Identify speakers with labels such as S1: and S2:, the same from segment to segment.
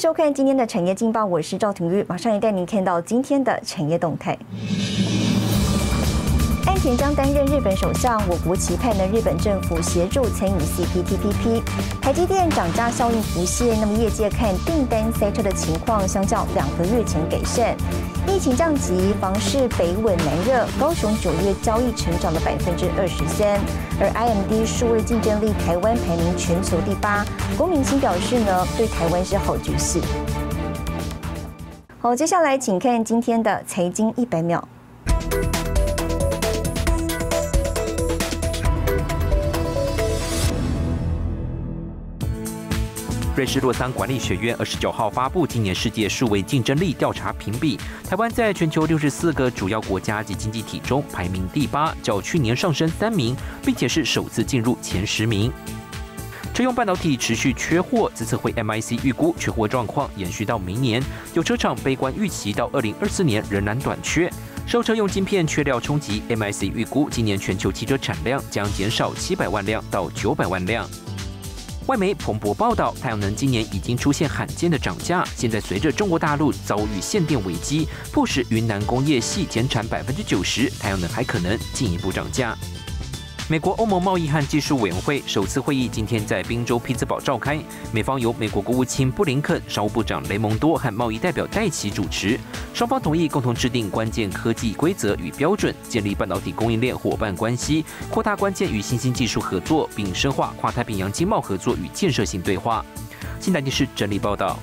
S1: 收看今天的产业劲报，我是赵廷玉，马上也带您看到今天的产业动态。安田将担任日本首相，我国期盼呢日本政府协助参与 CPTPP。台积电涨价效应浮现，那么业界看订单塞车的情况相较两个月前改善。疫情降级，房市北稳南热，高雄九月交易成长了百分之二十三。而 IMD 数位竞争力台湾排名全球第八。郭明星表示呢，对台湾是好局势。好，接下来请看今天的财经一百秒。
S2: 瑞士洛桑管理学院二十九号发布今年世界数位竞争力调查评比，台湾在全球六十四个主要国家及经济体中排名第八，较去年上升三名，并且是首次进入前十名。车用半导体持续缺货，资策会 MIC 预估缺货状况延续到明年，有车厂悲观预期到二零二四年仍然短缺。受车用晶片缺料冲击，MIC 预估今年全球汽车产量将减少七百万辆到九百万辆。外媒彭博报道，太阳能今年已经出现罕见的涨价。现在随着中国大陆遭遇限电危机，迫使云南工业系减产百分之九十，太阳能还可能进一步涨价。美国欧盟贸易和技术委员会首次会议今天在宾州匹兹堡召开，美方由美国国务卿布林肯、商务部长雷蒙多和贸易代表戴奇主持，双方同意共同制定关键科技规则与标准，建立半导体供应链伙伴关系，扩大关键与新兴技术合作，并深化跨太平洋经贸合作与建设性对话。新台电视整理报道。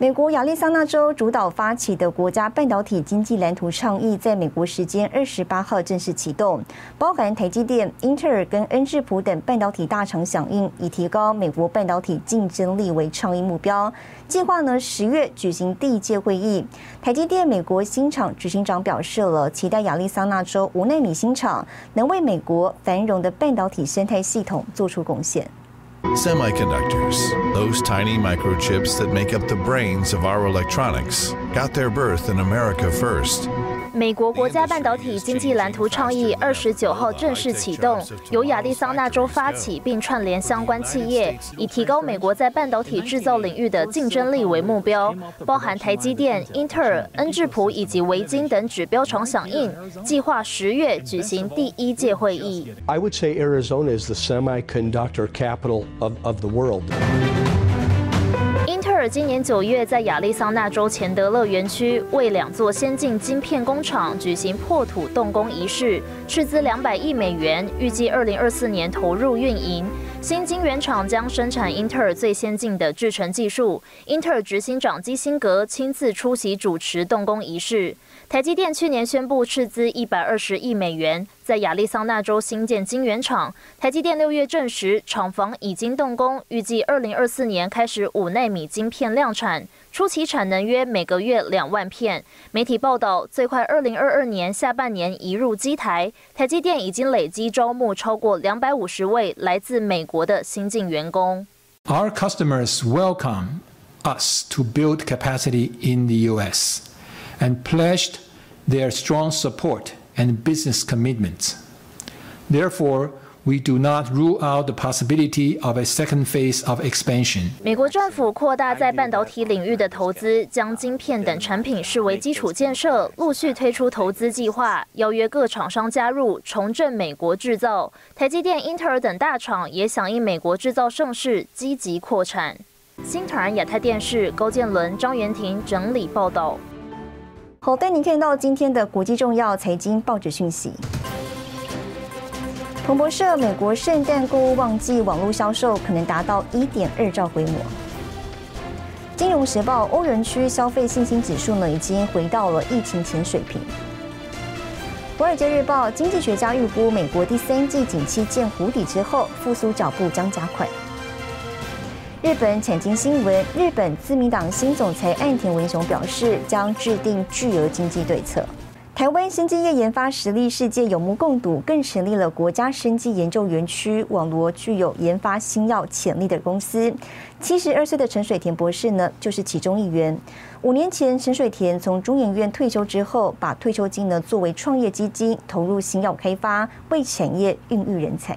S1: 美国亚利桑那州主导发起的国家半导体经济蓝图倡议，在美国时间二十八号正式启动，包含台积电、英特尔跟恩智浦等半导体大厂响应，以提高美国半导体竞争力为倡议目标。计划呢十月举行第一届会议。台积电美国新厂执行长表示了，期待亚利桑那州无奈米新厂能为美国繁荣的半导体生态系统做出贡献。
S3: Semiconductors, those tiny microchips that make up the brains of our electronics, got their birth in America first.
S4: 美国国家半导体经济蓝图倡议二十九号正式启动，由亚利桑那州发起，并串联相关企业，以提高美国在半导体制造领域的竞争力为目标。包含台积电、英特尔、恩智浦以及维京等指标厂响应，计划十月举行第一届会议。
S5: I would say Arizona is the semiconductor capital of of the world.
S4: 英特尔今年九月在亚利桑那州钱德勒园区为两座先进晶片工厂举行破土动工仪式，斥资两百亿美元，预计二零二四年投入运营。新晶圆厂将生产英特尔最先进的制程技术。英特尔执行长基辛格亲自出席主持动工仪式。台积电去年宣布斥资一百二十亿美元，在亚利桑那州新建晶圆厂。台积电六月证实，厂房已经动工，预计二零二四年开始五纳米晶片量产，初期产能约每个月两万片。媒体报道，最快二零二二年下半年移入机台。台积电已经累积招募超过两百五十位来自美国的新进员工。
S6: Our customers welcome us to build capacity in the U.S. and pledged their strong support and business commitments. Therefore, we do not rule out the possibility of a second phase of expansion.
S4: 美国政府扩大在半导体领域的投资，将晶片等产品视为基础建设，陆续推出投资计划，邀约各厂商加入，重振美国制造。台积电、英特尔等大厂也响应美国制造盛世，积极扩产。新团亚太电视高建伦、张元婷整理报道。
S1: 好，带您看到今天的国际重要财经报纸讯息。彭博社：美国圣诞购物旺季网络销售可能达到一点二兆规模。金融时报：欧元区消费信心指数呢已经回到了疫情前水平。华尔街日报：经济学家预估，美国第三季景气见谷底之后，复苏脚步将加快。日本产经新闻：日本自民党新总裁岸田文雄表示，将制定巨额经济对策。台湾生技业研发实力世界有目共睹，更成立了国家生技研究园区，网罗具有研发新药潜力的公司。七十二岁的陈水田博士呢，就是其中一员。五年前，陈水田从中研院退休之后，把退休金呢作为创业基金，投入新药开发，为产业孕育人才。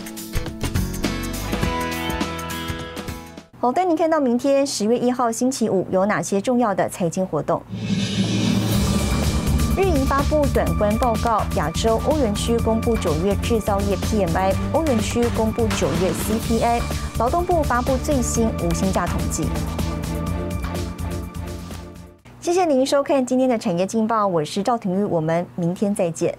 S1: 好，带您看到明天十月一号星期五有哪些重要的财经活动。日营发布短观报告，亚洲欧元区公布九月制造业 PMI，欧元区公布九月 CPI，劳动部发布最新无薪假统计。谢谢您收看今天的产业劲报，我是赵廷玉，我们明天再见。